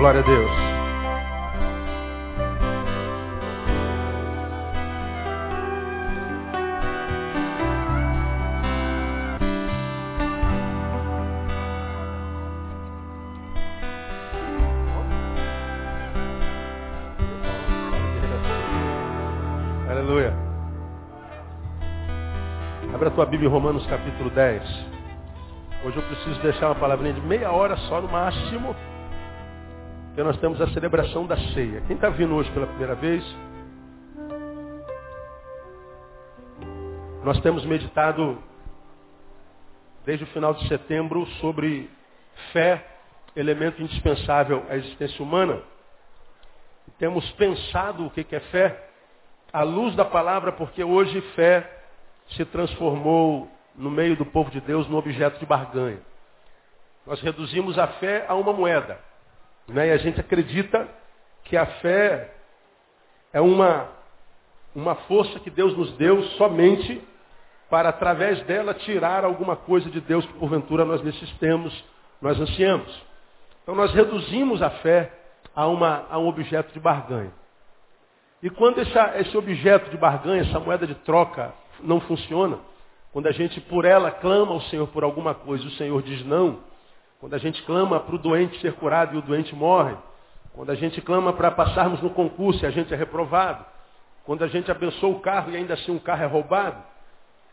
Glória a Deus. Aleluia. Abra a tua Bíblia em Romanos capítulo 10. Hoje eu preciso deixar uma palavrinha de meia hora só no máximo, nós temos a celebração da ceia. Quem está vindo hoje pela primeira vez? Nós temos meditado desde o final de setembro sobre fé, elemento indispensável à existência humana. Temos pensado o que é fé à luz da palavra, porque hoje fé se transformou no meio do povo de Deus num objeto de barganha. Nós reduzimos a fé a uma moeda. Né? E a gente acredita que a fé é uma, uma força que Deus nos deu somente para, através dela, tirar alguma coisa de Deus que, porventura, nós necessitemos, nós ansiamos. Então, nós reduzimos a fé a, uma, a um objeto de barganha. E quando essa, esse objeto de barganha, essa moeda de troca, não funciona, quando a gente por ela clama ao Senhor por alguma coisa e o Senhor diz não, quando a gente clama para o doente ser curado e o doente morre, quando a gente clama para passarmos no concurso e a gente é reprovado, quando a gente abençoa o carro e ainda assim um carro é roubado,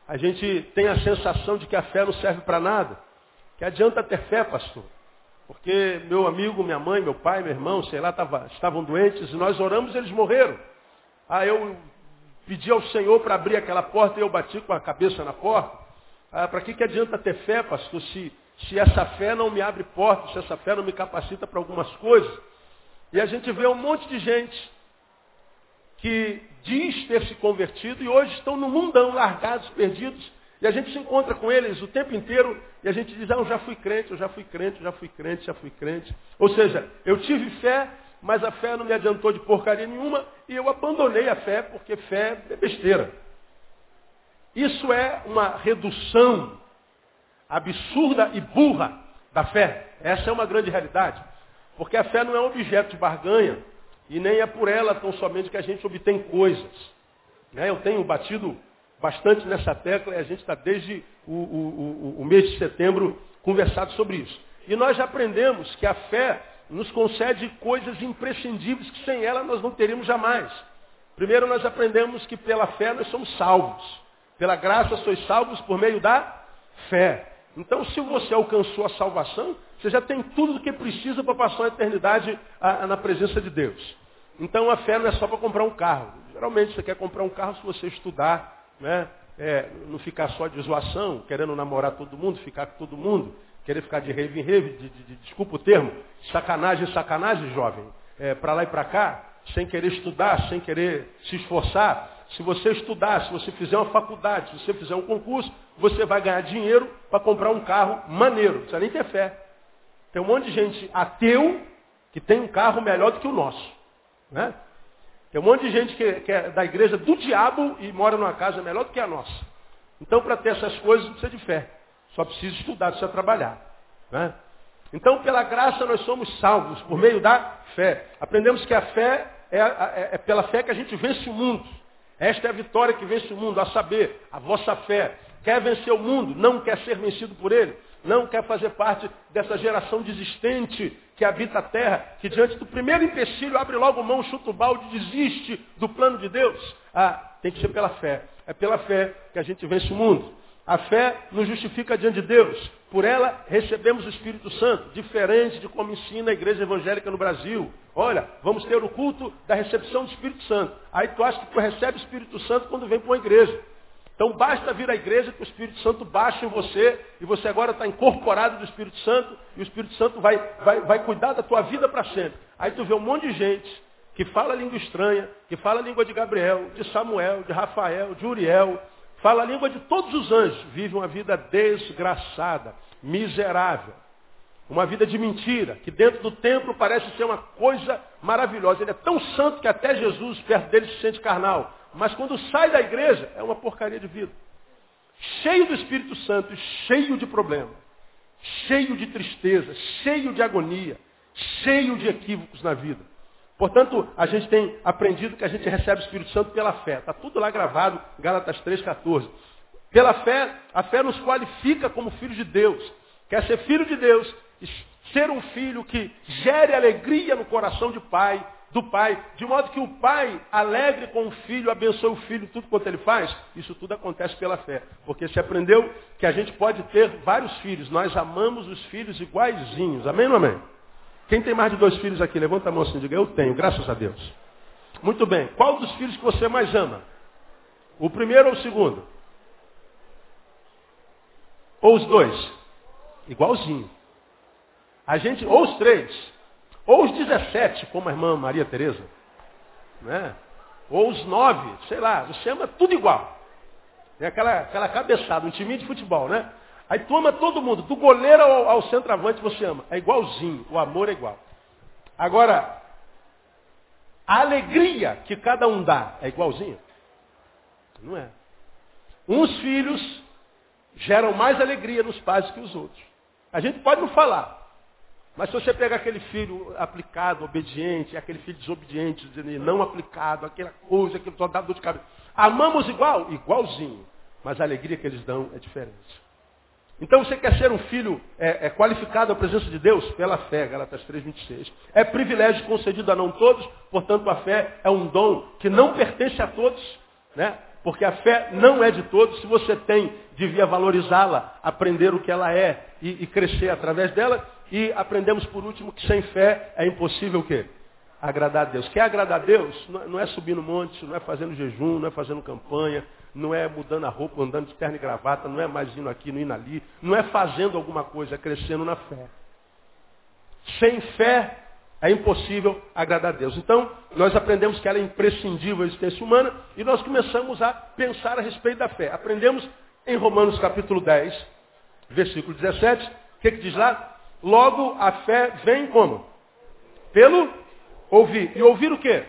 a gente tem a sensação de que a fé não serve para nada. Que adianta ter fé, pastor? Porque meu amigo, minha mãe, meu pai, meu irmão, sei lá, tava, estavam doentes e nós oramos e eles morreram. Ah, eu pedi ao Senhor para abrir aquela porta e eu bati com a cabeça na porta. Ah, para que, que adianta ter fé, pastor, se, se essa fé não me abre portas, se essa fé não me capacita para algumas coisas? E a gente vê um monte de gente que diz ter se convertido e hoje estão no mundão, largados, perdidos. E a gente se encontra com eles o tempo inteiro e a gente diz, ah, eu já fui crente, eu já fui crente, eu já fui crente, já fui crente. Ou seja, eu tive fé, mas a fé não me adiantou de porcaria nenhuma e eu abandonei a fé porque fé é besteira. Isso é uma redução absurda e burra da fé. Essa é uma grande realidade. Porque a fé não é um objeto de barganha e nem é por ela tão somente que a gente obtém coisas. Né? Eu tenho batido bastante nessa tecla e a gente está desde o, o, o, o mês de setembro conversado sobre isso. E nós já aprendemos que a fé nos concede coisas imprescindíveis que sem ela nós não teríamos jamais. Primeiro nós aprendemos que pela fé nós somos salvos. Pela graça sois salvos por meio da fé. Então se você alcançou a salvação, você já tem tudo o que precisa para passar a eternidade na presença de Deus. Então a fé não é só para comprar um carro. Geralmente você quer comprar um carro se você estudar, né? É, não ficar só de zoação, querendo namorar todo mundo, ficar com todo mundo, querer ficar de rave em rave, de, de, de, desculpa o termo, sacanagem, sacanagem, jovem, é, para lá e para cá, sem querer estudar, sem querer se esforçar. Se você estudar, se você fizer uma faculdade, se você fizer um concurso, você vai ganhar dinheiro para comprar um carro maneiro. Não precisa nem ter fé. Tem um monte de gente ateu que tem um carro melhor do que o nosso. Né? Tem um monte de gente que, que é da igreja do diabo e mora numa casa melhor do que a nossa. Então, para ter essas coisas, precisa de fé. Só precisa estudar, precisa trabalhar. Né? Então, pela graça, nós somos salvos por meio da fé. Aprendemos que a fé é, é, é, pela fé que a gente vence o mundo. Esta é a vitória que vence o mundo, a saber, a vossa fé. Quer vencer o mundo, não quer ser vencido por ele, não quer fazer parte dessa geração desistente que habita a terra, que diante do primeiro empecilho abre logo mão, chuta o balde, desiste do plano de Deus. Ah, tem que ser pela fé. É pela fé que a gente vence o mundo. A fé nos justifica diante de Deus. Por ela recebemos o Espírito Santo, diferente de como ensina a igreja evangélica no Brasil. Olha, vamos ter o culto da recepção do Espírito Santo. Aí tu acha que tu recebe o Espírito Santo quando vem para uma igreja. Então basta vir à igreja que o Espírito Santo baixa em você e você agora está incorporado do Espírito Santo e o Espírito Santo vai, vai, vai cuidar da tua vida para sempre. Aí tu vê um monte de gente que fala língua estranha, que fala língua de Gabriel, de Samuel, de Rafael, de Uriel, fala a língua de todos os anjos, vive uma vida desgraçada, miserável. Uma vida de mentira, que dentro do templo parece ser uma coisa maravilhosa. Ele é tão santo que até Jesus, perto dele, se sente carnal. Mas quando sai da igreja, é uma porcaria de vida. Cheio do Espírito Santo, cheio de problema, cheio de tristeza, cheio de agonia, cheio de equívocos na vida. Portanto, a gente tem aprendido que a gente recebe o Espírito Santo pela fé. Está tudo lá gravado, Gálatas 3,14. Pela fé, a fé nos qualifica como filhos de Deus. Quer ser filho de Deus, ser um filho que gere alegria no coração de pai, do pai, de modo que o pai, alegre com o filho, abençoe o filho, tudo quanto ele faz, isso tudo acontece pela fé. Porque se aprendeu que a gente pode ter vários filhos, nós amamos os filhos iguaizinhos. Amém ou amém? Quem tem mais de dois filhos aqui? Levanta a mão assim e diga, eu tenho, graças a Deus. Muito bem. Qual dos filhos que você mais ama? O primeiro ou o segundo? Ou os dois? Igualzinho. A gente, ou os três. Ou os 17, como a irmã Maria Tereza. Né? Ou os nove, sei lá, você ama tudo igual. Tem aquela, aquela cabeçada, um time de futebol, né? Aí tu ama todo mundo, do goleiro ao, ao centroavante você ama. É igualzinho, o amor é igual. Agora, a alegria que cada um dá é igualzinho? Não é. Uns filhos geram mais alegria nos pais que os outros. A gente pode não falar. Mas se você pegar aquele filho aplicado, obediente, aquele filho desobediente, não aplicado, aquela coisa que só dá dor de cabeça. Amamos igual? Igualzinho. Mas a alegria que eles dão é diferente. Então você quer ser um filho é, é qualificado à presença de Deus? Pela fé, Galatas 3,26. É privilégio concedido a não todos, portanto a fé é um dom que não pertence a todos, né? Porque a fé não é de todos. Se você tem, devia valorizá-la, aprender o que ela é e, e crescer através dela. E aprendemos por último que sem fé é impossível o quê? Agradar a Deus. Quer agradar a Deus? Não é subir no monte, não é fazendo jejum, não é fazendo campanha, não é mudando a roupa, andando de terno e gravata, não é mais indo aqui, não indo ali, não é fazendo alguma coisa, é crescendo na fé. Sem fé é impossível agradar a Deus. Então, nós aprendemos que ela é imprescindível à existência humana e nós começamos a pensar a respeito da fé. Aprendemos em Romanos capítulo 10, versículo 17, o que, que diz lá? Logo, a fé vem como? Pelo ouvir. E ouvir o quê?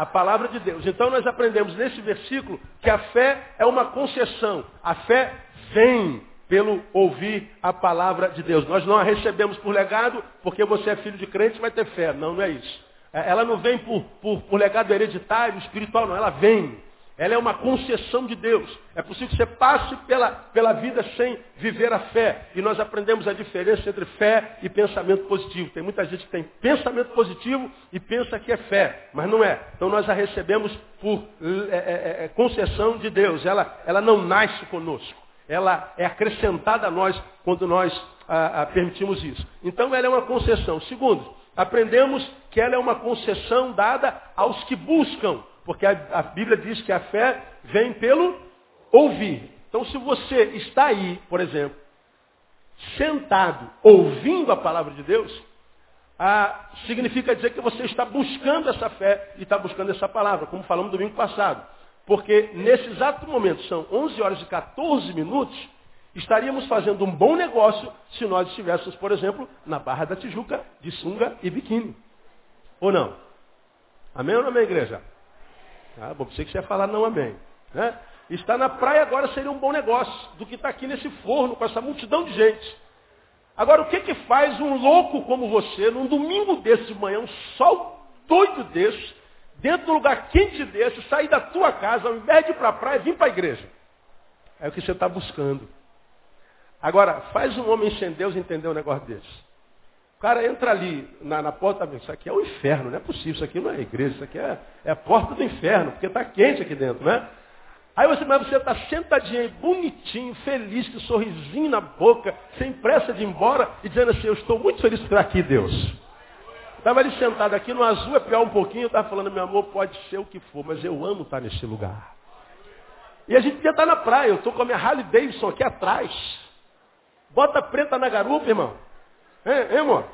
A palavra de Deus. Então nós aprendemos nesse versículo que a fé é uma concessão. A fé vem pelo ouvir a palavra de Deus. Nós não a recebemos por legado, porque você é filho de crente vai ter fé. Não, não é isso. É, ela não vem por, por, por legado hereditário, espiritual, não. Ela vem. Ela é uma concessão de Deus. É possível que você passe pela, pela vida sem viver a fé. E nós aprendemos a diferença entre fé e pensamento positivo. Tem muita gente que tem pensamento positivo e pensa que é fé, mas não é. Então nós a recebemos por é, é, é, é concessão de Deus. Ela, ela não nasce conosco. Ela é acrescentada a nós quando nós a, a, permitimos isso. Então ela é uma concessão. Segundo, aprendemos que ela é uma concessão dada aos que buscam. Porque a, a Bíblia diz que a fé vem pelo ouvir. Então, se você está aí, por exemplo, sentado, ouvindo a palavra de Deus, ah, significa dizer que você está buscando essa fé e está buscando essa palavra, como falamos domingo passado. Porque nesse exato momento, são 11 horas e 14 minutos, estaríamos fazendo um bom negócio se nós estivéssemos, por exemplo, na Barra da Tijuca, de sunga e biquíni. Ou não? Amém ou não amém, igreja? Ah, bom, pensei que você ia falar não amém. Né? Estar na praia agora seria um bom negócio do que estar aqui nesse forno com essa multidão de gente. Agora, o que que faz um louco como você, num domingo desse de manhã, um sol doido desse, dentro de um lugar quente desse, sair da tua casa, ao invés de ir para a praia, vir para a igreja? É o que você está buscando. Agora, faz um homem sem Deus entender um negócio desse. O cara entra ali na, na porta, isso aqui é o inferno, não é possível, isso aqui não é igreja, isso aqui é, é a porta do inferno, porque está quente aqui dentro, né? Aí você, mas você está sentadinho aí, bonitinho, feliz, com um sorrisinho na boca, sem pressa de ir embora, e dizendo assim, eu estou muito feliz por estar aqui, Deus. Estava ali sentado aqui no azul, é pior um pouquinho, estava falando, meu amor, pode ser o que for, mas eu amo estar nesse lugar. E a gente podia estar na praia, eu estou com a minha Harley Davidson aqui atrás. Bota preta na garupa, irmão. É, amor?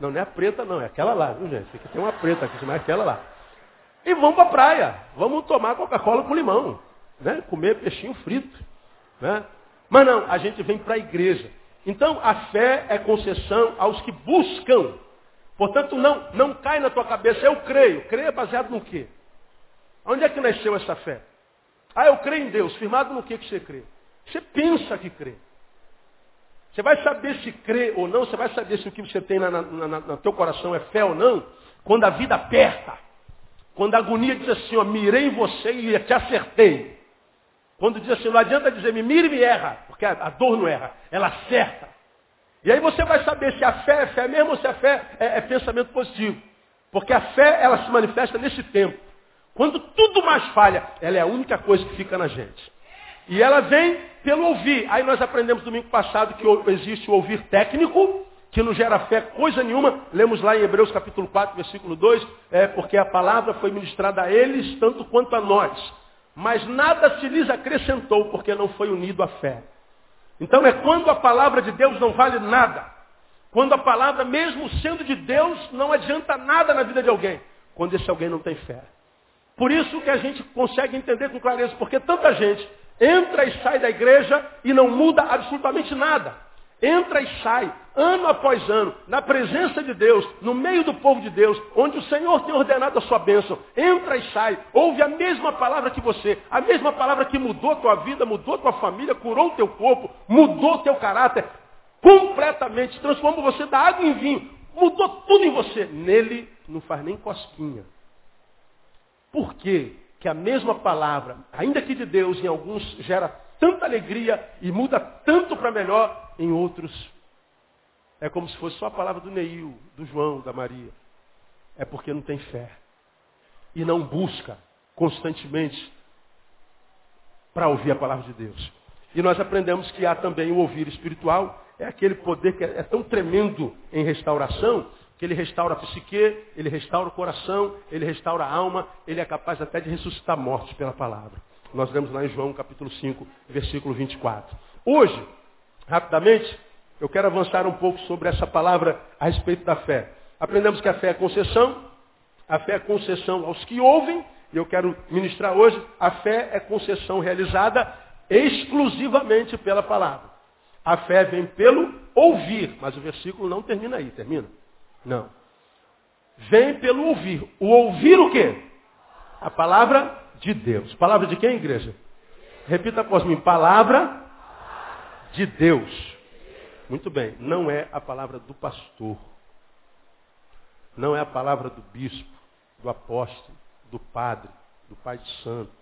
Não, não é a preta não, é aquela lá, viu gente? Tem que ter uma preta aqui, mas é aquela lá. E vamos para a praia. Vamos tomar Coca-Cola com limão. Né? Comer peixinho frito. Né? Mas não, a gente vem para a igreja. Então a fé é concessão aos que buscam. Portanto, não, não cai na tua cabeça, eu creio. Creio é baseado no quê? Onde é que nasceu essa fé? Ah, eu creio em Deus. Firmado no que, que você crê? Você pensa que crê. Você vai saber se crê ou não, você vai saber se o que você tem na, na, na, no teu coração é fé ou não, quando a vida aperta. Quando a agonia diz assim, ó, mirei em você e te acertei. Quando diz assim, não adianta dizer, me mire e me erra, porque a, a dor não erra, ela acerta. E aí você vai saber se a fé é fé mesmo ou se a fé é, é pensamento positivo. Porque a fé, ela se manifesta nesse tempo. Quando tudo mais falha, ela é a única coisa que fica na gente. E ela vem pelo ouvir. Aí nós aprendemos domingo passado que existe o ouvir técnico, que não gera fé coisa nenhuma. Lemos lá em Hebreus capítulo 4, versículo 2, é, porque a palavra foi ministrada a eles tanto quanto a nós. Mas nada se lhes acrescentou, porque não foi unido à fé. Então é quando a palavra de Deus não vale nada. Quando a palavra, mesmo sendo de Deus, não adianta nada na vida de alguém. Quando esse alguém não tem fé. Por isso que a gente consegue entender com clareza, porque tanta gente entra e sai da igreja e não muda absolutamente nada entra e sai, ano após ano, na presença de Deus, no meio do povo de Deus, onde o Senhor tem ordenado a sua bênção, entra e sai, ouve a mesma palavra que você, a mesma palavra que mudou a tua vida, mudou tua família, curou o teu corpo, mudou o teu caráter, completamente, transformou você da água em vinho, mudou tudo em você. Nele não faz nem cosquinha. Por quê? Que a mesma palavra, ainda que de Deus, em alguns gera tanta alegria e muda tanto para melhor, em outros é como se fosse só a palavra do Neil, do João, da Maria. É porque não tem fé. E não busca constantemente para ouvir a palavra de Deus. E nós aprendemos que há também o ouvir espiritual, é aquele poder que é tão tremendo em restauração, que ele restaura a psique, ele restaura o coração, ele restaura a alma, ele é capaz até de ressuscitar mortos pela palavra. Nós lemos lá em João capítulo 5, versículo 24. Hoje, rapidamente, eu quero avançar um pouco sobre essa palavra a respeito da fé. Aprendemos que a fé é concessão, a fé é concessão aos que ouvem, e eu quero ministrar hoje, a fé é concessão realizada exclusivamente pela palavra. A fé vem pelo ouvir, mas o versículo não termina aí, termina? Não. Vem pelo ouvir. O ouvir o quê? A palavra de Deus. Palavra de quem, igreja? Repita após mim. Palavra de Deus. Muito bem. Não é a palavra do pastor. Não é a palavra do bispo, do apóstolo, do padre, do pai de santo.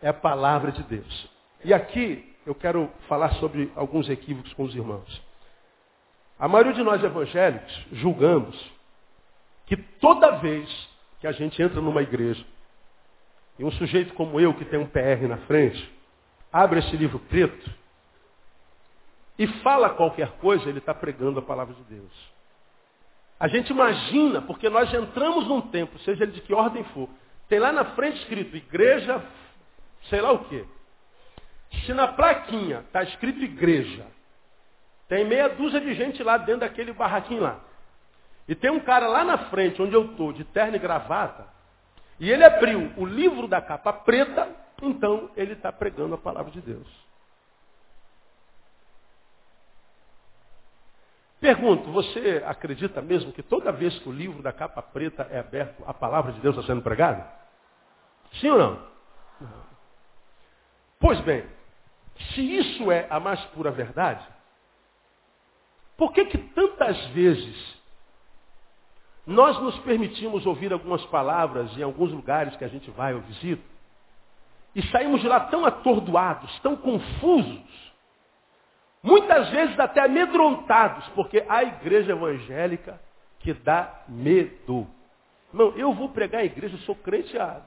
É a palavra de Deus. E aqui eu quero falar sobre alguns equívocos com os irmãos. A maioria de nós evangélicos julgamos que toda vez que a gente entra numa igreja e um sujeito como eu, que tem um PR na frente, abre esse livro preto e fala qualquer coisa, ele está pregando a palavra de Deus. A gente imagina, porque nós entramos num tempo, seja ele de que ordem for, tem lá na frente escrito igreja, sei lá o quê. Se na plaquinha está escrito igreja, tem meia dúzia de gente lá dentro daquele barraquinho lá. E tem um cara lá na frente, onde eu estou, de terno e gravata, e ele abriu o livro da capa preta, então ele está pregando a palavra de Deus. Pergunto, você acredita mesmo que toda vez que o livro da capa preta é aberto, a palavra de Deus está sendo pregada? Sim ou não? não? Pois bem, se isso é a mais pura verdade, por que que tantas vezes nós nos permitimos ouvir algumas palavras em alguns lugares que a gente vai ou visita, e saímos de lá tão atordoados, tão confusos, muitas vezes até amedrontados, porque a igreja evangélica que dá medo. Não, eu vou pregar a igreja, eu sou crente há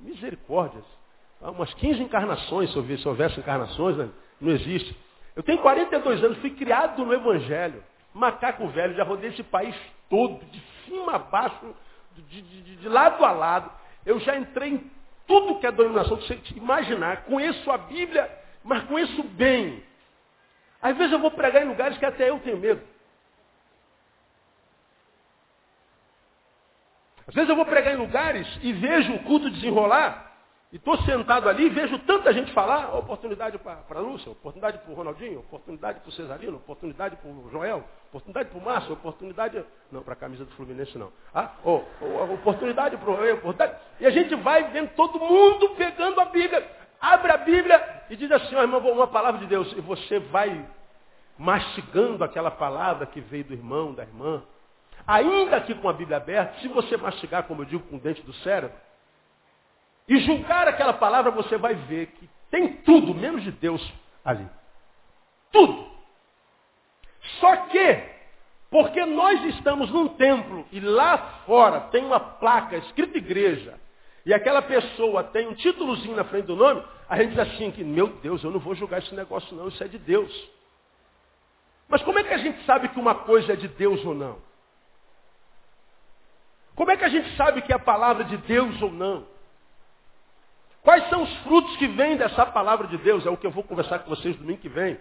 misericórdias. Há umas 15 encarnações, se, houvesse, se houvesse encarnações, né? não existe. Eu tenho 42 anos, fui criado no Evangelho. Macaco velho, já rodei esse país todo, de cima a baixo, de, de, de lado a lado. Eu já entrei em tudo que é dominação que você imaginar. Conheço a Bíblia, mas conheço bem. Às vezes eu vou pregar em lugares que até eu tenho medo. Às vezes eu vou pregar em lugares e vejo o culto desenrolar e estou sentado ali e vejo tanta gente falar, oportunidade para a Lúcia, oportunidade para o Ronaldinho, oportunidade para o Cesarino, oportunidade para o Joel, oportunidade para o Márcio, oportunidade. Não, para a camisa do Fluminense não. Ah, oh, oh, oportunidade para o oportunidade. E a gente vai vendo todo mundo pegando a Bíblia. Abre a Bíblia e diz assim, ó, irmão, uma palavra de Deus. E você vai mastigando aquela palavra que veio do irmão, da irmã, ainda que com a Bíblia aberta, se você mastigar, como eu digo, com o dente do cérebro, e julgar aquela palavra, você vai ver que tem tudo, menos de Deus ali. Tudo. Só que, porque nós estamos num templo e lá fora tem uma placa escrita igreja, e aquela pessoa tem um títulozinho na frente do nome, a gente diz assim que, meu Deus, eu não vou julgar esse negócio não, isso é de Deus. Mas como é que a gente sabe que uma coisa é de Deus ou não? Como é que a gente sabe que é a palavra de Deus ou não? Quais são os frutos que vêm dessa palavra de Deus? É o que eu vou conversar com vocês domingo que vem.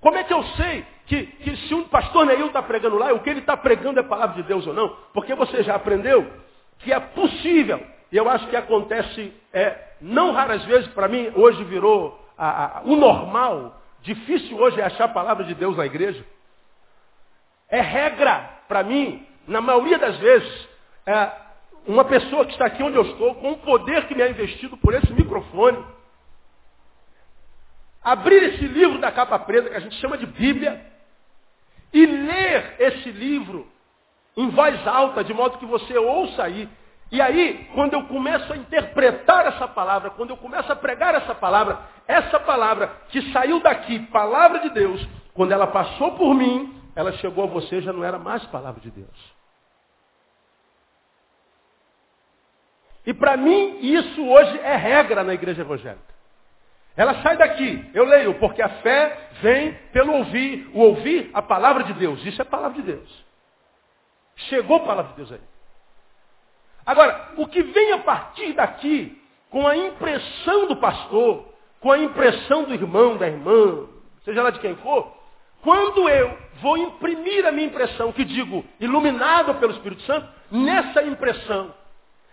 Como é que eu sei que, que se um pastor Neil está pregando lá, o que ele está pregando é palavra de Deus ou não? Porque você já aprendeu que é possível, e eu acho que acontece é, não raras vezes, para mim, hoje virou a, a, o normal, difícil hoje é achar a palavra de Deus na igreja. É regra, para mim, na maioria das vezes, é, uma pessoa que está aqui onde eu estou, com o poder que me é investido por esse microfone, abrir esse livro da capa preta, que a gente chama de Bíblia, e ler esse livro em voz alta, de modo que você ouça aí. E aí, quando eu começo a interpretar essa palavra, quando eu começo a pregar essa palavra, essa palavra que saiu daqui, palavra de Deus, quando ela passou por mim, ela chegou a você, já não era mais palavra de Deus. E para mim, isso hoje é regra na igreja evangélica. Ela sai daqui, eu leio, porque a fé vem pelo ouvir, o ouvir a palavra de Deus. Isso é palavra de Deus. Chegou a palavra de Deus aí. Agora, o que vem a partir daqui, com a impressão do pastor, com a impressão do irmão, da irmã, seja lá de quem for, quando eu vou imprimir a minha impressão, que digo, iluminado pelo Espírito Santo, nessa impressão,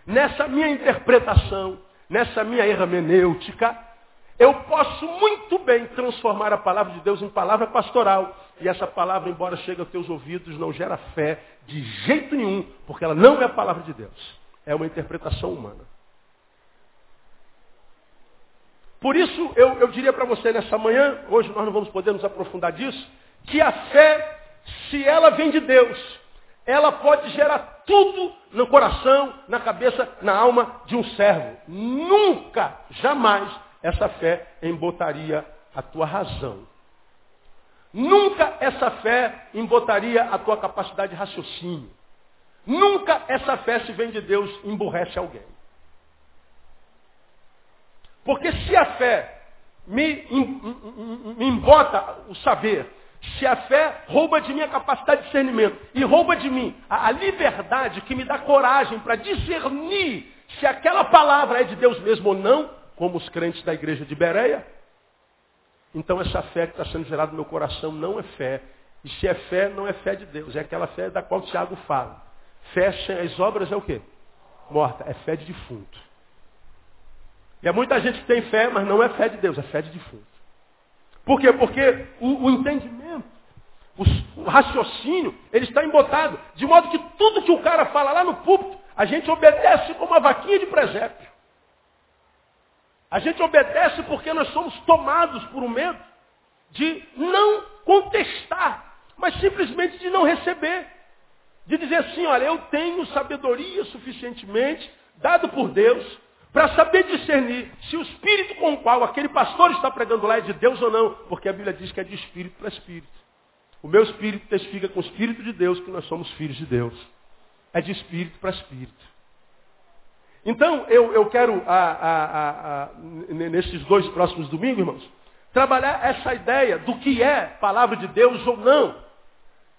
nessa minha interpretação, nessa minha hermenêutica, eu posso muito bem transformar a palavra de Deus em palavra pastoral. E essa palavra, embora chegue aos teus ouvidos, não gera fé de jeito nenhum, porque ela não é a palavra de Deus. É uma interpretação humana. Por isso, eu, eu diria para você nessa manhã, hoje nós não vamos poder nos aprofundar disso, que a fé, se ela vem de Deus, ela pode gerar tudo no coração, na cabeça, na alma de um servo. Nunca, jamais, essa fé embotaria a tua razão. Nunca essa fé embotaria a tua capacidade de raciocínio. Nunca essa fé, se vem de Deus, emburrece alguém. Porque se a fé me, me embota o saber, se a fé rouba de mim a capacidade de discernimento e rouba de mim a, a liberdade que me dá coragem para discernir se aquela palavra é de Deus mesmo ou não, como os crentes da igreja de Bereia, então essa fé que está sendo gerada no meu coração não é fé. E se é fé, não é fé de Deus, é aquela fé da qual Tiago fala. Fé sem as obras é o quê? Morta, é fé de defunto. E há muita gente que tem fé, mas não é fé de Deus, é fé de defunto. Por quê? Porque o, o entendimento, o, o, raciocínio, ele está embotado. De modo que tudo que o cara fala lá no púlpito, a gente obedece como uma vaquinha de presépio. A gente obedece porque nós somos tomados por um medo de não contestar, mas simplesmente de não receber. De dizer assim, olha, eu tenho sabedoria suficientemente, dado por Deus, para saber discernir se o espírito com o qual aquele pastor está pregando lá é de Deus ou não, porque a Bíblia diz que é de espírito para espírito. O meu espírito testifica com o espírito de Deus que nós somos filhos de Deus. É de espírito para espírito. Então, eu, eu quero, a, a, a, nesses dois próximos domingos, irmãos, trabalhar essa ideia do que é palavra de Deus ou não.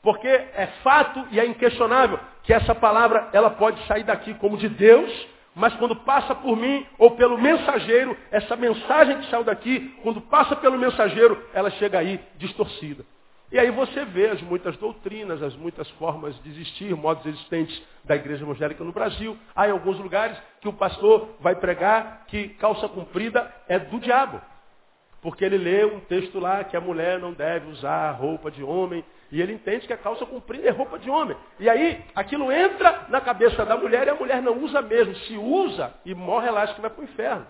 Porque é fato e é inquestionável que essa palavra ela pode sair daqui como de Deus mas quando passa por mim ou pelo mensageiro, essa mensagem que saiu daqui, quando passa pelo mensageiro, ela chega aí distorcida. E aí você vê as muitas doutrinas, as muitas formas de existir, modos existentes da igreja evangélica no Brasil. Há em alguns lugares que o pastor vai pregar que calça comprida é do diabo. Porque ele lê um texto lá que a mulher não deve usar roupa de homem e ele entende que a calça comprida é roupa de homem. E aí, aquilo entra na cabeça da mulher e a mulher não usa mesmo. Se usa e morre, ela acha que vai para o inferno.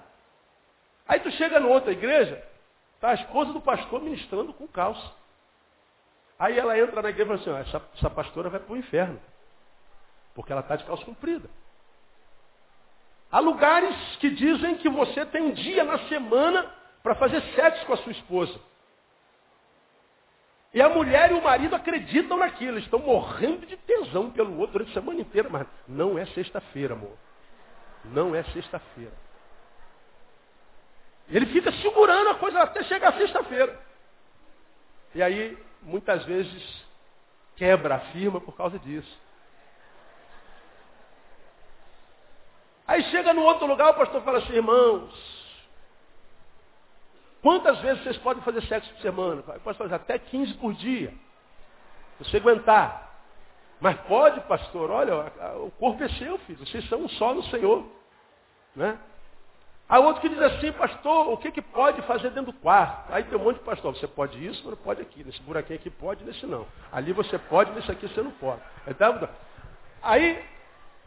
Aí tu chega em outra igreja, tá a esposa do pastor ministrando com calça. Aí ela entra na igreja e fala assim, essa, essa pastora vai para o inferno. Porque ela está de calça comprida. Há lugares que dizem que você tem um dia na semana para fazer sexo com a sua esposa. E a mulher e o marido acreditam naquilo, estão morrendo de tesão pelo outro durante a semana inteira, mas não é sexta-feira, amor. Não é sexta-feira. Ele fica segurando a coisa até chegar sexta-feira. E aí, muitas vezes, quebra a firma por causa disso. Aí chega no outro lugar, o pastor fala assim, irmãos, quantas vezes vocês podem fazer sexo por semana? Posso fazer até 15 por dia. Você aguentar. Mas pode, pastor, olha, o corpo é seu, filho. Vocês são um só no Senhor. Né? Há outro que diz assim, pastor, o que, que pode fazer dentro do quarto? Aí tem um monte de pastor, você pode isso, mas não pode aqui. Nesse buraquinho aqui pode, nesse não. Ali você pode, nesse aqui você não pode. Então, aí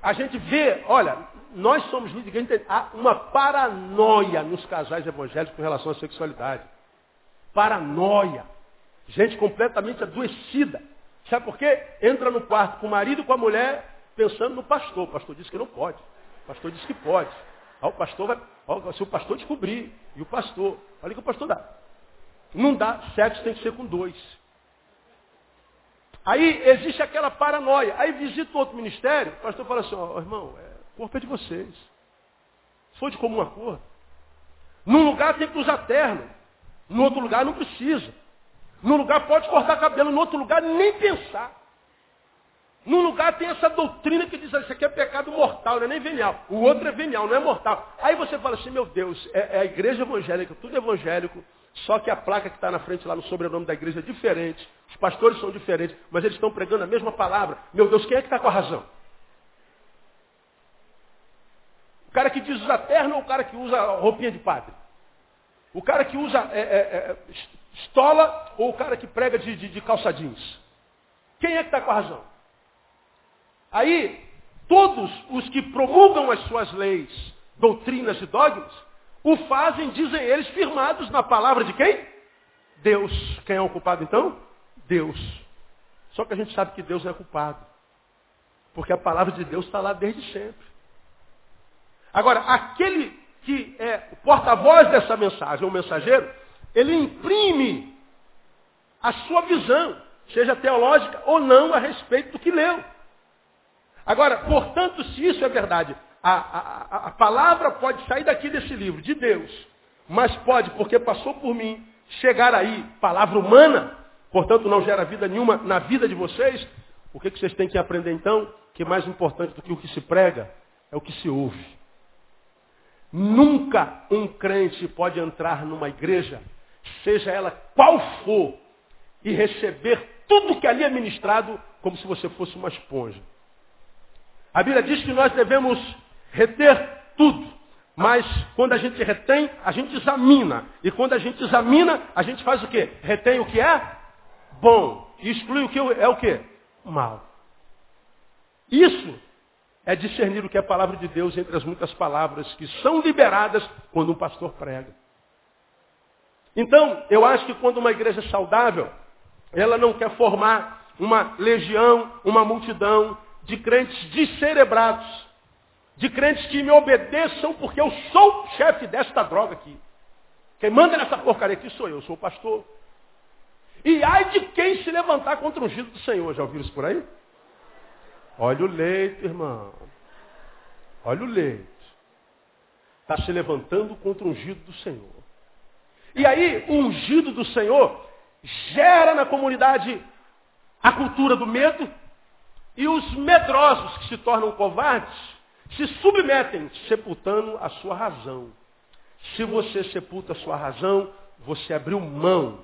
a gente vê, olha, nós somos líderes, há uma paranoia nos casais evangélicos com relação à sexualidade. Paranoia. Gente completamente adoecida. Sabe por quê? Entra no quarto com o marido e com a mulher pensando no pastor. O pastor disse que não pode. O pastor disse que pode. Aí o pastor vai, se o pastor descobrir, e o pastor, olha que o pastor dá. Não dá, sexo tem que ser com dois. Aí existe aquela paranoia. Aí visita outro ministério, o pastor fala assim, ó, oh, irmão, é, o corpo é de vocês. Foi de comum acordo. Num lugar tem que usar terno. No outro lugar não precisa. Num lugar pode cortar cabelo, no outro lugar nem pensar. Num lugar tem essa doutrina que diz, isso aqui é pecado mortal, não é nem venial. O outro é venial, não é mortal. Aí você fala assim, meu Deus, é, é a igreja evangélica, tudo evangélico, só que a placa que está na frente lá no sobrenome da igreja é diferente. Os pastores são diferentes, mas eles estão pregando a mesma palavra. Meu Deus, quem é que está com a razão? O cara que diz usa terno ou o cara que usa roupinha de padre? O cara que usa é, é, é, estola ou o cara que prega de, de, de calça jeans? Quem é que está com a razão? Aí, todos os que promulgam as suas leis, doutrinas e dogmas, o fazem, dizem eles, firmados na palavra de quem? Deus. Quem é o culpado então? Deus. Só que a gente sabe que Deus não é culpado. Porque a palavra de Deus está lá desde sempre. Agora, aquele que é o porta-voz dessa mensagem, o mensageiro, ele imprime a sua visão, seja teológica ou não, a respeito do que leu. Agora, portanto, se isso é verdade, a, a, a palavra pode sair daqui desse livro, de Deus, mas pode, porque passou por mim, chegar aí, palavra humana, portanto não gera vida nenhuma na vida de vocês, o que, que vocês têm que aprender então? Que mais importante do que o que se prega é o que se ouve. Nunca um crente pode entrar numa igreja, seja ela qual for, e receber tudo que ali é ministrado como se você fosse uma esponja. A Bíblia diz que nós devemos reter tudo. Mas quando a gente retém, a gente examina. E quando a gente examina, a gente faz o quê? Retém o que é bom. E exclui o que é o quê? Mal. Isso é discernir o que é a palavra de Deus entre as muitas palavras que são liberadas quando um pastor prega. Então, eu acho que quando uma igreja é saudável, ela não quer formar uma legião, uma multidão de crentes descerebrados de crentes que me obedeçam porque eu sou o chefe desta droga aqui. Quem manda nessa porcaria aqui sou eu, sou o pastor. E ai de quem se levantar contra o ungido do Senhor. Já ouviram isso por aí? Olha o leito, irmão. Olha o leito. Está se levantando contra o ungido do Senhor. E aí, o ungido do Senhor gera na comunidade a cultura do medo e os medrosos que se tornam covardes se submetem, sepultando a sua razão. Se você sepulta a sua razão, você abriu mão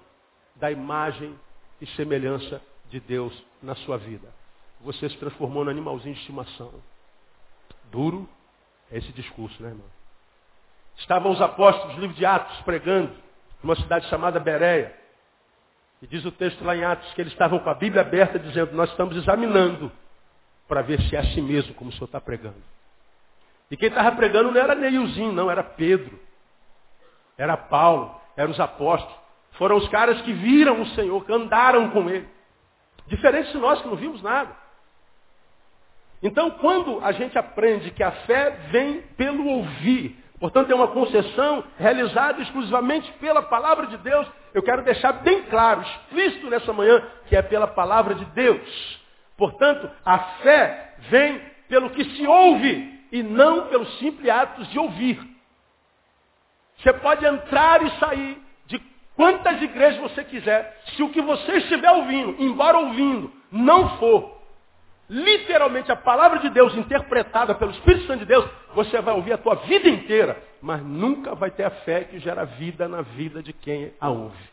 da imagem e semelhança de Deus na sua vida. Você se transformou no animalzinho de estimação. Duro é esse discurso, né, irmão? Estavam os apóstolos, livro de Atos, pregando, numa cidade chamada Bereia. E diz o texto lá em Atos que eles estavam com a Bíblia aberta, dizendo, nós estamos examinando para ver se é assim mesmo como o senhor está pregando. E quem estava pregando não era Neilzinho, não, era Pedro. Era Paulo, eram os apóstolos. Foram os caras que viram o Senhor, que andaram com ele. Diferente de nós que não vimos nada. Então, quando a gente aprende que a fé vem pelo ouvir, portanto é uma concessão realizada exclusivamente pela palavra de Deus, eu quero deixar bem claro, explícito nessa manhã, que é pela palavra de Deus. Portanto, a fé vem pelo que se ouve e não pelos simples atos de ouvir. Você pode entrar e sair de quantas igrejas você quiser, se o que você estiver ouvindo, embora ouvindo, não for literalmente a palavra de Deus interpretada pelo Espírito Santo de Deus, você vai ouvir a tua vida inteira, mas nunca vai ter a fé que gera vida na vida de quem a ouve.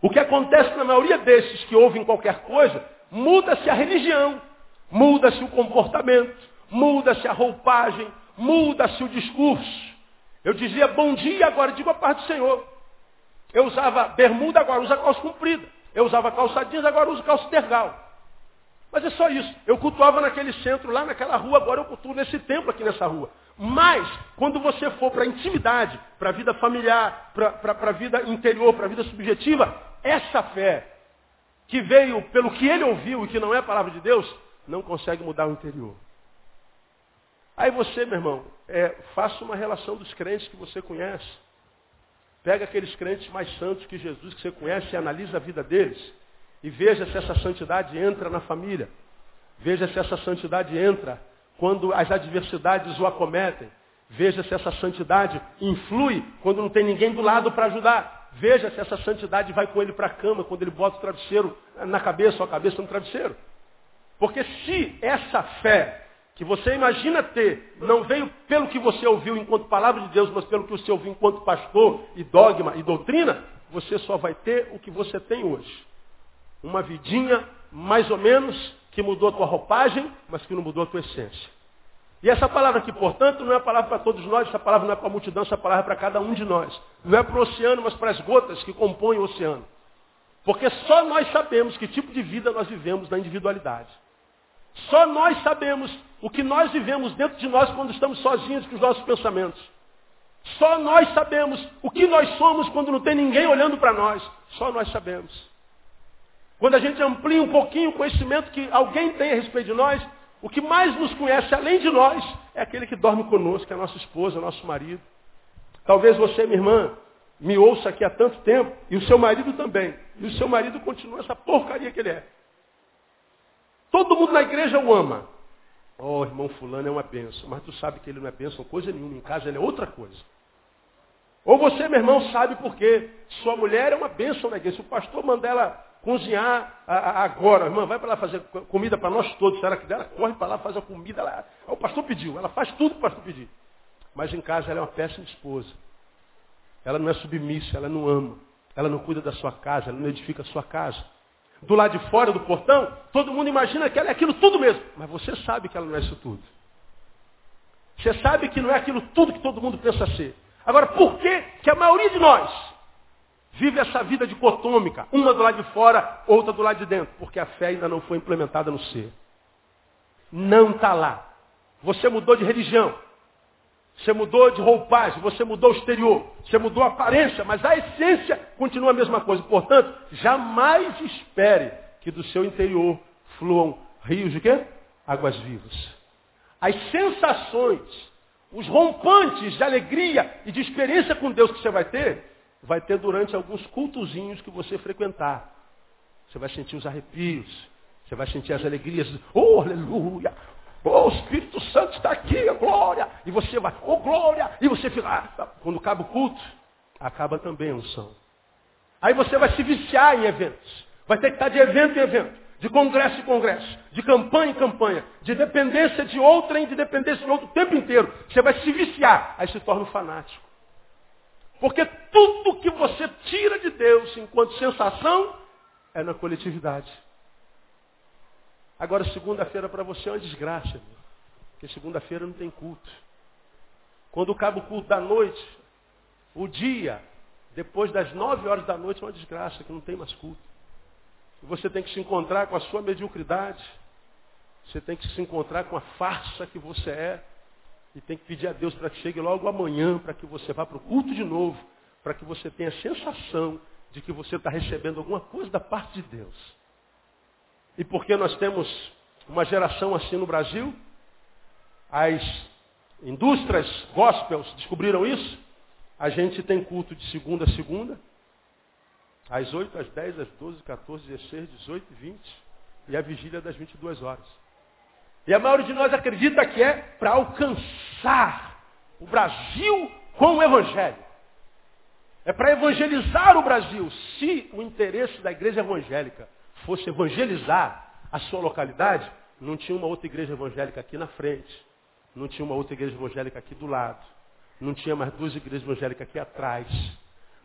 O que acontece na maioria desses que ouvem qualquer coisa, muda-se a religião, muda-se o comportamento, muda-se a roupagem, muda-se o discurso. Eu dizia bom dia, agora digo a paz do Senhor. Eu usava bermuda, agora uso calça comprida. Eu usava calça jeans, agora uso calça tergal. Mas é só isso. Eu cultuava naquele centro, lá naquela rua, agora eu cultuo nesse templo aqui nessa rua. Mas, quando você for para a intimidade, para a vida familiar, para a vida interior, para a vida subjetiva, essa fé, que veio pelo que ele ouviu e que não é a palavra de Deus, não consegue mudar o interior. Aí você, meu irmão, é, faça uma relação dos crentes que você conhece. Pega aqueles crentes mais santos que Jesus, que você conhece, e analisa a vida deles. E veja se essa santidade entra na família. Veja se essa santidade entra quando as adversidades o acometem. Veja se essa santidade influi quando não tem ninguém do lado para ajudar. Veja se essa santidade vai com ele para a cama quando ele bota o travesseiro na cabeça ou a cabeça no travesseiro. Porque se essa fé que você imagina ter não veio pelo que você ouviu enquanto palavra de Deus, mas pelo que você ouviu enquanto pastor e dogma e doutrina, você só vai ter o que você tem hoje. Uma vidinha, mais ou menos, que mudou a tua roupagem, mas que não mudou a tua essência. E essa palavra aqui, portanto, não é a palavra para todos nós, essa palavra não é para a multidão, essa palavra é para cada um de nós. Não é para o oceano, mas para as gotas que compõem o oceano. Porque só nós sabemos que tipo de vida nós vivemos na individualidade. Só nós sabemos o que nós vivemos dentro de nós quando estamos sozinhos com os nossos pensamentos. Só nós sabemos o que nós somos quando não tem ninguém olhando para nós. Só nós sabemos. Quando a gente amplia um pouquinho o conhecimento que alguém tem a respeito de nós, o que mais nos conhece além de nós é aquele que dorme conosco, é a nossa esposa, nosso marido. Talvez você, minha irmã, me ouça aqui há tanto tempo, e o seu marido também. E o seu marido continua essa porcaria que ele é. Todo mundo na igreja o ama. Oh, irmão fulano é uma bênção, mas tu sabe que ele não é bênção coisa nenhuma, em casa ele é outra coisa. Ou você, meu irmão, sabe por quê. Sua mulher é uma bênção na igreja. Se o pastor manda ela cozinhar agora. Irmã, vai para lá fazer comida para nós todos. Se ela quiser, ela corre para lá, faz a comida. Ela... O pastor pediu, ela faz tudo que o pastor pediu. Mas em casa ela é uma péssima esposa. Ela não é submissa, ela não ama. Ela não cuida da sua casa, ela não edifica a sua casa. Do lado de fora do portão, todo mundo imagina que ela é aquilo tudo mesmo. Mas você sabe que ela não é isso tudo. Você sabe que não é aquilo tudo que todo mundo pensa ser. Agora, por que, que a maioria de nós vive essa vida dicotômica, uma do lado de fora, outra do lado de dentro, porque a fé ainda não foi implementada no ser. Não está lá. Você mudou de religião, você mudou de roupagem, você mudou o exterior, você mudou a aparência, mas a essência continua a mesma coisa. Portanto, jamais espere que do seu interior fluam rios de quê? Águas vivas. As sensações, os rompantes de alegria e de experiência com Deus que você vai ter, vai ter durante alguns cultozinhos que você frequentar. Você vai sentir os arrepios, você vai sentir as alegrias. Oh, aleluia! Oh, o Espírito Santo está aqui, glória! E você vai, oh, glória! E você fica, ah, quando acaba o culto, acaba também a unção. Aí você vai se viciar em eventos. Vai ter que estar de evento em evento, de congresso em congresso, de campanha em campanha, de dependência de outra de dependência de outro o tempo inteiro. Você vai se viciar, aí se torna um fanático. Porque tudo que você tira de Deus enquanto sensação é na coletividade. Agora, segunda-feira para você é uma desgraça, porque segunda-feira não tem culto. Quando acaba o culto da noite, o dia, depois das nove horas da noite, é uma desgraça, que não tem mais culto. Você tem que se encontrar com a sua mediocridade. Você tem que se encontrar com a farsa que você é. E tem que pedir a Deus para que chegue logo amanhã, para que você vá para o culto de novo, para que você tenha a sensação de que você está recebendo alguma coisa da parte de Deus. E porque nós temos uma geração assim no Brasil, as indústrias gospels descobriram isso, a gente tem culto de segunda a segunda, às 8, às 10, às 12, 14, 16, 18, 20, e a vigília das 22 horas. E a maioria de nós acredita que é para alcançar o Brasil com o Evangelho. É para evangelizar o Brasil. Se o interesse da igreja evangélica fosse evangelizar a sua localidade, não tinha uma outra igreja evangélica aqui na frente. Não tinha uma outra igreja evangélica aqui do lado. Não tinha mais duas igrejas evangélicas aqui atrás.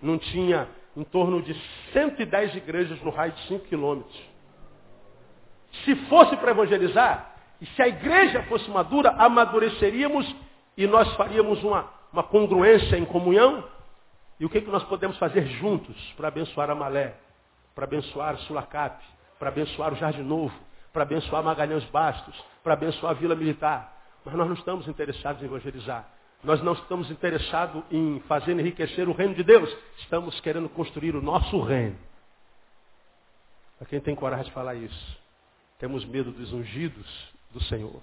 Não tinha em torno de 110 igrejas no raio de 5 quilômetros. Se fosse para evangelizar, e se a igreja fosse madura, amadureceríamos e nós faríamos uma, uma congruência em comunhão. E o que, que nós podemos fazer juntos para abençoar a Malé, para abençoar Sulacap, para abençoar o Jardim Novo, para abençoar Magalhães Bastos, para abençoar a Vila Militar. Mas nós não estamos interessados em evangelizar. Nós não estamos interessados em fazer enriquecer o reino de Deus. Estamos querendo construir o nosso reino. Para quem tem coragem de falar isso. Temos medo dos ungidos do Senhor.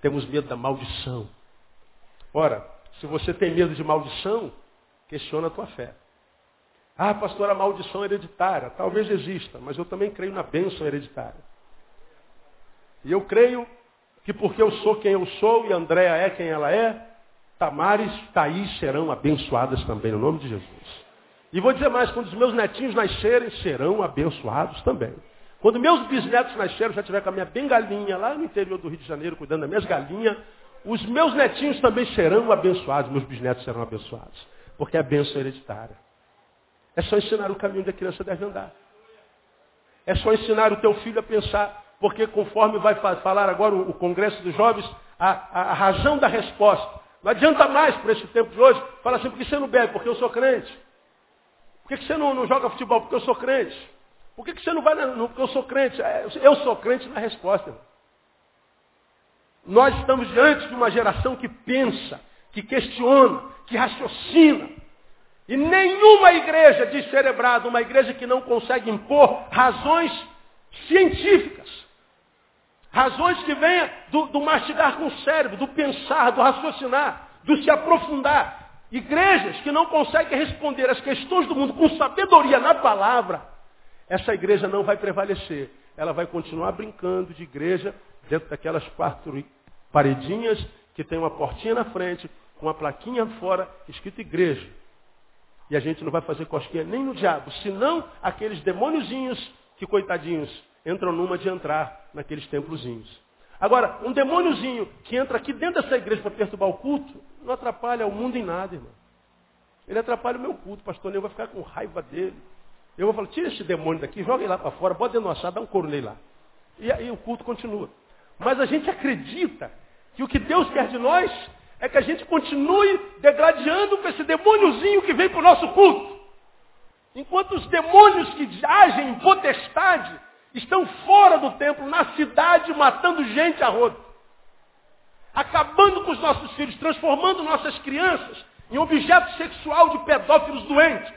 Temos medo da maldição. Ora, se você tem medo de maldição, questiona a tua fé. Ah, pastor, a maldição hereditária. Talvez exista, mas eu também creio na bênção hereditária. E eu creio que porque eu sou quem eu sou e Andréa é quem ela é, Tamares, Thaís serão abençoadas também, no nome de Jesus. E vou dizer mais, quando os meus netinhos nascerem, serão abençoados também. Quando meus bisnetos nasceram, já tiver com a minha bengalinha lá no interior do Rio de Janeiro, cuidando das minhas galinhas, os meus netinhos também serão abençoados, meus bisnetos serão abençoados. Porque é a bênção hereditária. É só ensinar o caminho da criança deve andar. É só ensinar o teu filho a pensar, porque conforme vai falar agora o, Congresso dos Jovens, a, a, a razão da resposta. Não adianta mais para esse tempo de hoje falar assim, por que você não bebe? Porque eu sou crente. Por que você não, não joga futebol? Porque eu sou crente. Por que você não vai no, porque eu sou crente? É, eu sou crente na resposta. Nós estamos diante de uma geração que pensa, que questiona, que raciocina. E nenhuma igreja descerebrada, uma igreja que não consegue impor razões científicas. Razões que venham do, do mastigar com o cérebro, do pensar, do raciocinar, do se aprofundar. Igrejas que não conseguem responder às questões do mundo com sabedoria na palavra, essa igreja não vai prevalecer. Ela vai continuar brincando de igreja dentro daquelas quatro paredinhas que tem uma portinha na frente, com uma plaquinha fora, escrito igreja. E a gente não vai fazer cosquinha nem no diabo, senão aqueles demôniozinhos que, coitadinhos, entram numa de entrar naqueles templozinhos. Agora, um demôniozinho que entra aqui dentro dessa igreja para perturbar o culto, não atrapalha o mundo em nada, irmão. Ele atrapalha o meu culto, pastor Eu vai ficar com raiva dele. Eu vou falar, tira esse demônio daqui, joga ele lá para fora, bota dentro do assado, dá um couro nele lá. E aí o culto continua. Mas a gente acredita que o que Deus quer de nós é que a gente continue degladiando com esse demôniozinho que vem para o nosso culto. Enquanto os demônios que agem em potestade estão fora do templo, na cidade, matando gente a rodo. Acabando com os nossos filhos, transformando nossas crianças em objeto sexual de pedófilos doentes.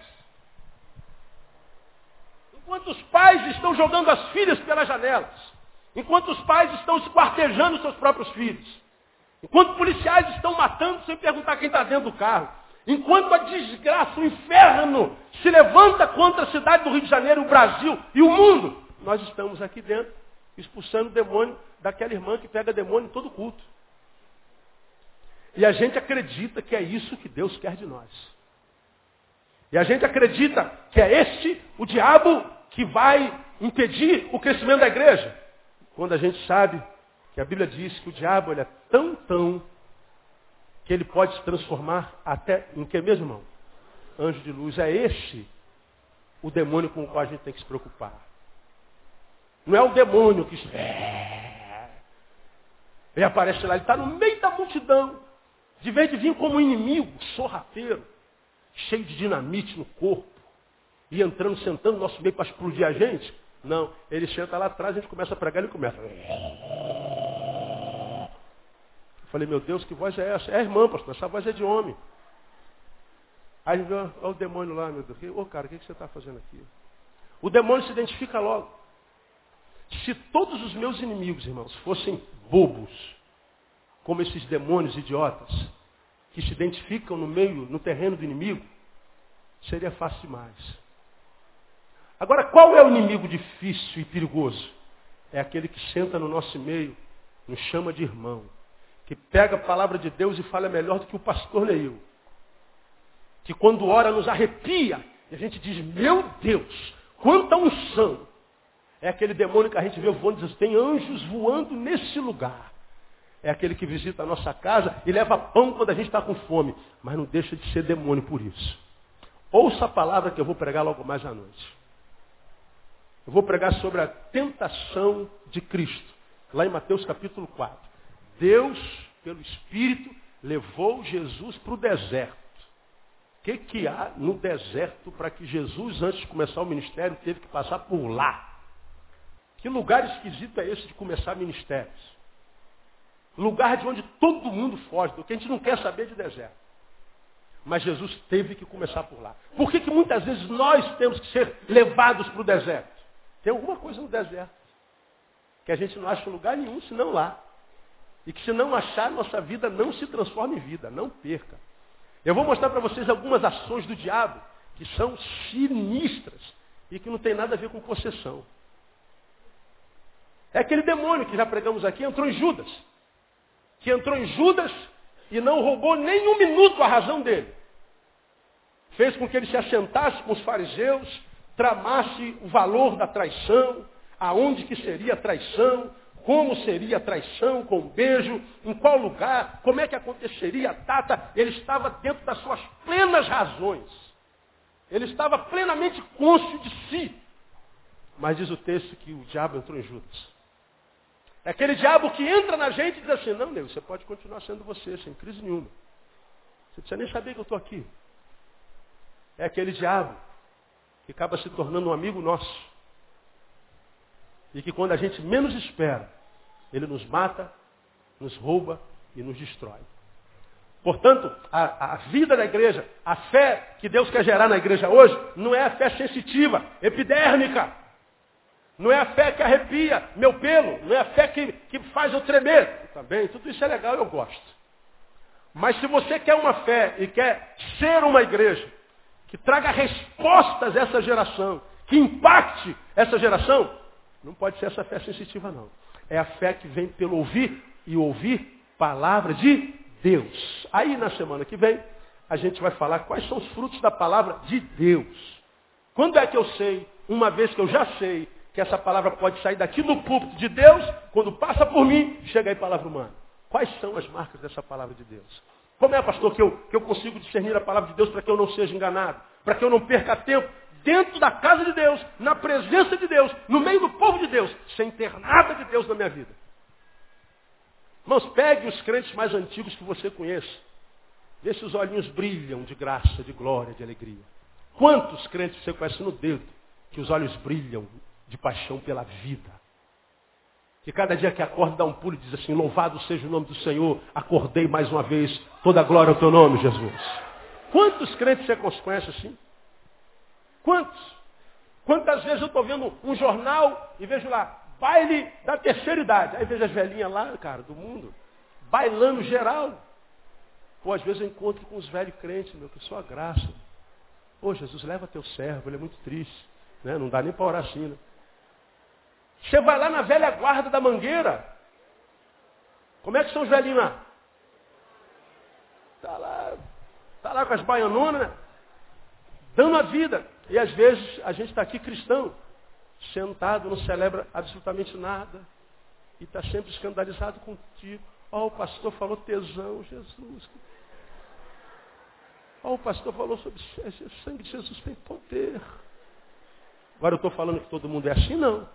Enquanto os pais estão jogando as filhas pelas janelas. Enquanto os pais estão esquartejando seus próprios filhos. Enquanto policiais estão matando sem perguntar quem está dentro do carro. Enquanto a desgraça, o inferno se levanta contra a cidade do Rio de Janeiro, o Brasil e o mundo, nós estamos aqui dentro expulsando o demônio daquela irmã que pega demônio em todo culto. E a gente acredita que é isso que Deus quer de nós. E a gente acredita que é este o diabo que vai impedir o crescimento da igreja. Quando a gente sabe que a Bíblia diz que o diabo ele é tão, tão, que ele pode se transformar até em que mesmo, irmão? Anjo de luz. É este o demônio com o qual a gente tem que se preocupar. Não é o demônio que é. ele aparece lá, ele está no meio da multidão. De vez de vir como inimigo, sorrateiro, cheio de dinamite no corpo, e entrando, sentando no nosso meio para explodir a gente. Não, ele senta lá atrás, a gente começa a pregar, ele começa. Falei, meu Deus, que voz é essa? É irmã, pastor, essa voz é de homem. Aí olha o demônio lá, meu Deus. Ô cara, o que você está fazendo aqui? O demônio se identifica logo. Se todos os meus inimigos, irmãos, fossem bobos, como esses demônios idiotas, que se identificam no meio, no terreno do inimigo, seria fácil demais. Agora, qual é o inimigo difícil e perigoso? É aquele que senta no nosso meio, nos chama de irmão, que pega a palavra de Deus e fala melhor do que o pastor Neil. Que quando ora nos arrepia, e a gente diz, meu Deus, quanta unção! É aquele demônio que a gente vê voando e diz, tem anjos voando nesse lugar. É aquele que visita a nossa casa e leva pão quando a gente está com fome. Mas não deixa de ser demônio por isso. Ouça a palavra que eu vou pregar logo mais à noite. Eu vou pregar sobre a tentação de Cristo. Lá em Mateus capítulo 4. Deus, pelo Espírito, levou Jesus para o deserto. O que, que há no deserto para que Jesus, antes de começar o ministério, teve que passar por lá? Que lugar esquisito é esse de começar ministérios? Lugar de onde todo mundo foge, do que a gente não quer saber de deserto. Mas Jesus teve que começar por lá. Por que, que muitas vezes nós temos que ser levados para o deserto? Tem alguma coisa no deserto que a gente não acha lugar nenhum senão lá. E que se não achar, nossa vida não se transforma em vida, não perca. Eu vou mostrar para vocês algumas ações do diabo que são sinistras e que não tem nada a ver com possessão. É aquele demônio que já pregamos aqui, entrou em Judas. Que entrou em Judas e não roubou nem um minuto a razão dele. Fez com que ele se assentasse com os fariseus, tramasse o valor da traição, aonde que seria a traição, como seria a traição com um beijo, em qual lugar, como é que aconteceria a data. Ele estava dentro das suas plenas razões. Ele estava plenamente cônscio de si. Mas diz o texto que o diabo entrou em Judas. É aquele diabo que entra na gente e diz assim, não, Nego, você pode continuar sendo você, sem crise nenhuma. Você precisa nem saber que eu estou aqui. É aquele diabo que acaba se tornando um amigo nosso. E que quando a gente menos espera, ele nos mata, nos rouba e nos destrói. Portanto, a, a, vida da igreja, a fé que Deus quer gerar na igreja hoje, não é a fé sensitiva, epidérmica. Não é a fé que arrepia meu pelo, não é a fé que, que faz eu tremer. Também, tudo isso é legal, eu gosto. Mas se você quer uma fé e quer ser uma igreja que traga respostas a essa geração, que impacte essa geração, não pode ser essa fé sensitiva, não. É a fé que vem pelo ouvir e ouvir palavra de Deus. Aí na semana que vem, a gente vai falar quais são os frutos da palavra de Deus. Quando é que eu sei, uma vez que eu já sei, que essa palavra pode sair daqui do púlpito de Deus, quando passa por mim, chega aí palavra humana. Quais são as marcas dessa palavra de Deus? Como é, pastor, que eu, que eu consigo discernir a palavra de Deus para que eu não seja enganado? Para que eu não perca tempo dentro da casa de Deus, na presença de Deus, no meio do povo de Deus, sem ter nada de Deus na minha vida? Irmãos, pegue os crentes mais antigos que você conheça. Se os olhinhos brilham de graça, de glória, de alegria. Quantos crentes você conhece no dedo que os olhos brilham de paixão pela vida. Que cada dia que acorda dá um pulo e diz assim, louvado seja o nome do Senhor, acordei mais uma vez, toda a glória ao teu nome, Jesus. Quantos crentes você conhece assim? Quantos? Quantas vezes eu estou vendo um jornal e vejo lá, baile da terceira idade. Aí vejo as velhinhas lá, cara, do mundo, bailando geral. Pô, às vezes eu encontro com os velhos crentes, meu, que só graça. Pô, Jesus, leva teu servo, ele é muito triste. Né? Não dá nem para orar assim, né? Você vai lá na velha guarda da mangueira. Como é que são os velhinhos lá? Está lá, tá lá com as baianonas, né? dando a vida. E às vezes a gente está aqui cristão, sentado, não celebra absolutamente nada. E está sempre escandalizado contigo. Ó, oh, o pastor falou tesão, Jesus. Ó, oh, o pastor falou sobre o sangue de Jesus tem poder. Agora eu estou falando que todo mundo é assim, não.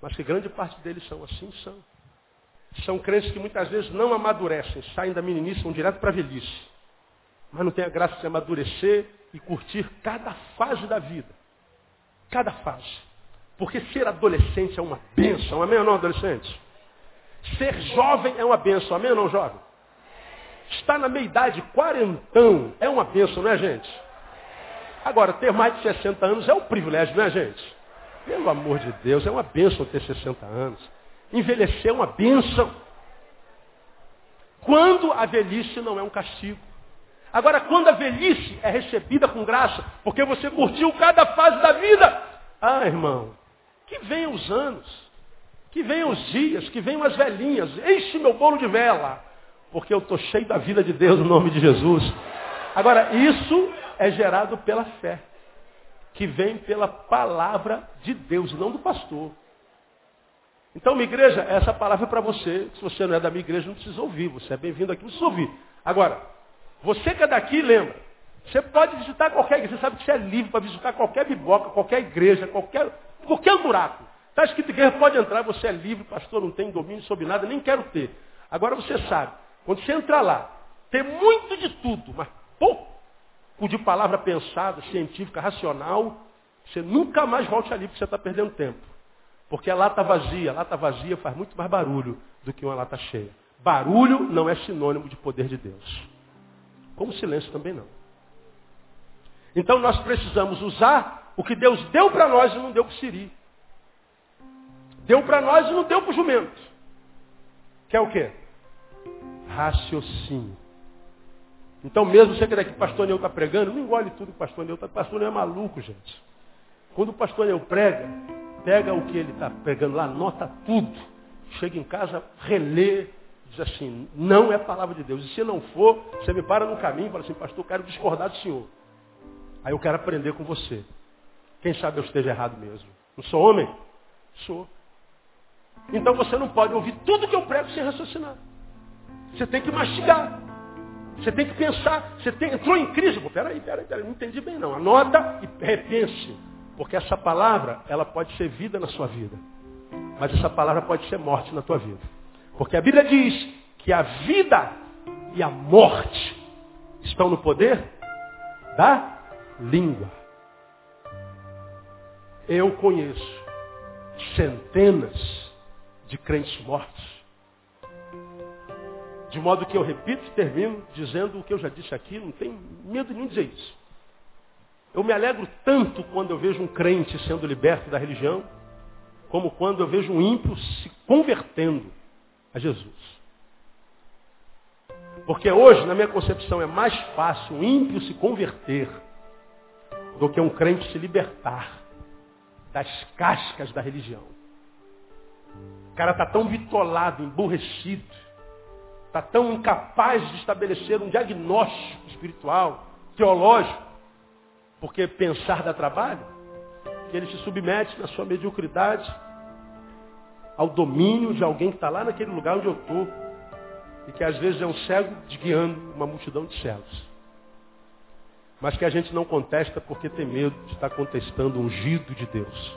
Mas que grande parte deles são assim, são. São crentes que muitas vezes não amadurecem, saem da meninice, vão direto para a velhice. Mas não tem a graça de amadurecer e curtir cada fase da vida. Cada fase. Porque ser adolescente é uma bênção, amém ou não, adolescente? Ser jovem é uma bênção, amém ou não, jovem? Estar na meia-idade, quarentão, é uma bênção, não é, gente? Agora, ter mais de 60 anos é um privilégio, não é, gente? Pelo amor de Deus, é uma bênção ter 60 anos. Envelhecer é uma bênção. Quando a velhice não é um castigo. Agora, quando a velhice é recebida com graça, porque você curtiu cada fase da vida. Ah, irmão, que venham os anos, que venham os dias, que venham as velhinhas. Enche meu bolo de vela, porque eu estou cheio da vida de Deus no nome de Jesus. Agora, isso é gerado pela fé, que vem pela palavra de Deus, não do pastor. Então, minha igreja, essa palavra é para você. Se você não é da minha igreja, não precisa ouvir. Você é bem-vindo aqui, não precisa ouvir. Agora, você que é daqui, lembra. Você pode visitar qualquer igreja. Você sabe que você é livre para visitar qualquer biboca, qualquer igreja, qualquer, qualquer buraco. Está escrito igreja, pode entrar, você é livre, pastor, não tem domínio sobre nada, nem quero ter. Agora você sabe, quando você entrar lá, tem muito de tudo, mas pouco de palavra pensada, científica, racional, você nunca mais volte ali porque você está perdendo tempo. Porque a lata vazia, a lata vazia faz muito mais barulho do que uma lata cheia. Barulho não é sinônimo de poder de Deus. Como silêncio também não. Então nós precisamos usar o que Deus deu para nós e não deu para o Siri. Deu para nós e não deu para o jumento. Que é o quê? Raciocínio. Então mesmo você que daqui pastor Neu está pregando, não engole tudo que o pastor Neu está. O pastor Neu é maluco, gente. Quando o pastor Neu prega, pega o que ele está pregando lá, anota tudo. Chega em casa, relê, diz assim, não é palavra de Deus. E se não for, você me para no caminho e fala assim, pastor, eu quero discordar do senhor. Aí eu quero aprender com você. Quem sabe eu esteja errado mesmo. Não sou homem? Sou. Então você não pode ouvir tudo que eu prego sem raciocinar. Você tem que mastigar. Você tem que pensar. Você tem, entrou em crise. Pô, peraí, peraí, peraí, não entendi bem não. Anota e repense. Porque essa palavra, ela pode ser vida na sua vida. Mas essa palavra pode ser morte na tua vida. Porque a Bíblia diz que a vida e a morte estão no poder da língua. Eu conheço centenas de crentes mortos. De modo que eu repito e termino dizendo o que eu já disse aqui, não tenho medo nenhum de dizer isso. Eu me alegro tanto quando eu vejo um crente sendo liberto da religião, como quando eu vejo um ímpio se convertendo a Jesus. Porque hoje, na minha concepção, é mais fácil um ímpio se converter do que um crente se libertar das cascas da religião. O cara está tão bitolado, emburrecido, está tão incapaz de estabelecer um diagnóstico espiritual, teológico, porque pensar dá trabalho, que ele se submete na sua mediocridade ao domínio de alguém que está lá naquele lugar onde eu estou. E que às vezes é um cego guiando uma multidão de cegos. Mas que a gente não contesta porque tem medo de estar contestando o ungido de Deus.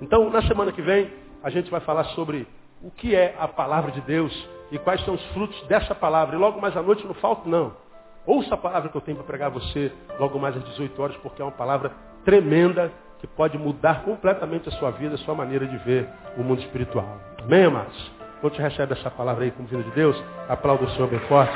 Então, na semana que vem, a gente vai falar sobre o que é a palavra de Deus e quais são os frutos dessa palavra. E logo mais à noite não falta, não. Ouça a palavra que eu tenho para pregar a você logo mais às 18 horas, porque é uma palavra tremenda que pode mudar completamente a sua vida, a sua maneira de ver o mundo espiritual. Amém, amados? Quando te recebe essa palavra aí como vinda de Deus, aplauda o Senhor bem forte.